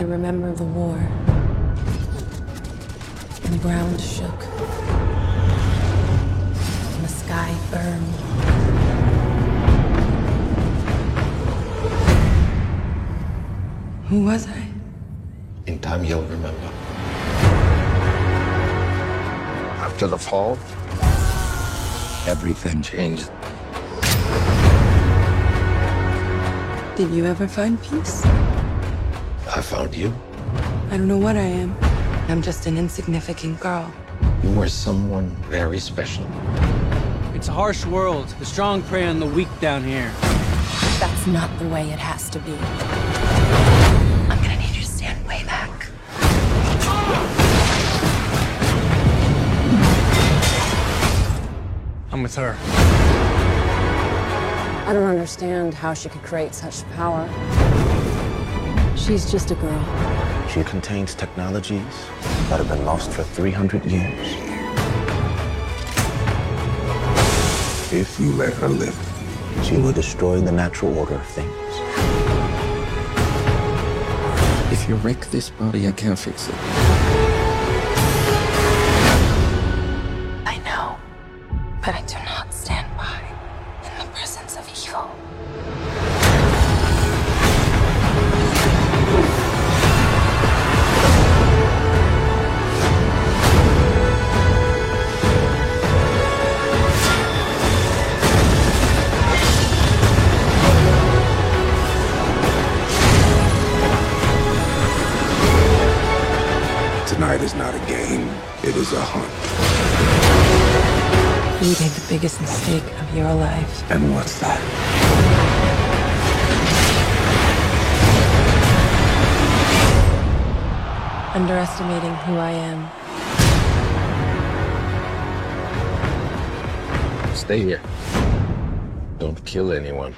I remember the war. And the ground shook. And the sky burned. Who was I? In time, you'll remember. After the fall, everything changed. Did you ever find peace? I found you. I don't know what I am. I'm just an insignificant girl. You were someone very special. It's a harsh world. The strong prey on the weak down here. That's not the way it has to be. I'm gonna need you to stand way back. I'm with her. I don't understand how she could create such power. She's just a girl. She contains technologies that have been lost for 300 years. If you let her live, She will destroy the natural order of things. If you wreck this body, I can't fix it. I know, but I do not stand by in the presence of evil. Tonight is not a game, it is a hunt. You made the biggest mistake of your life. And what's that? Underestimating who I am. Stay here. Don't kill anyone.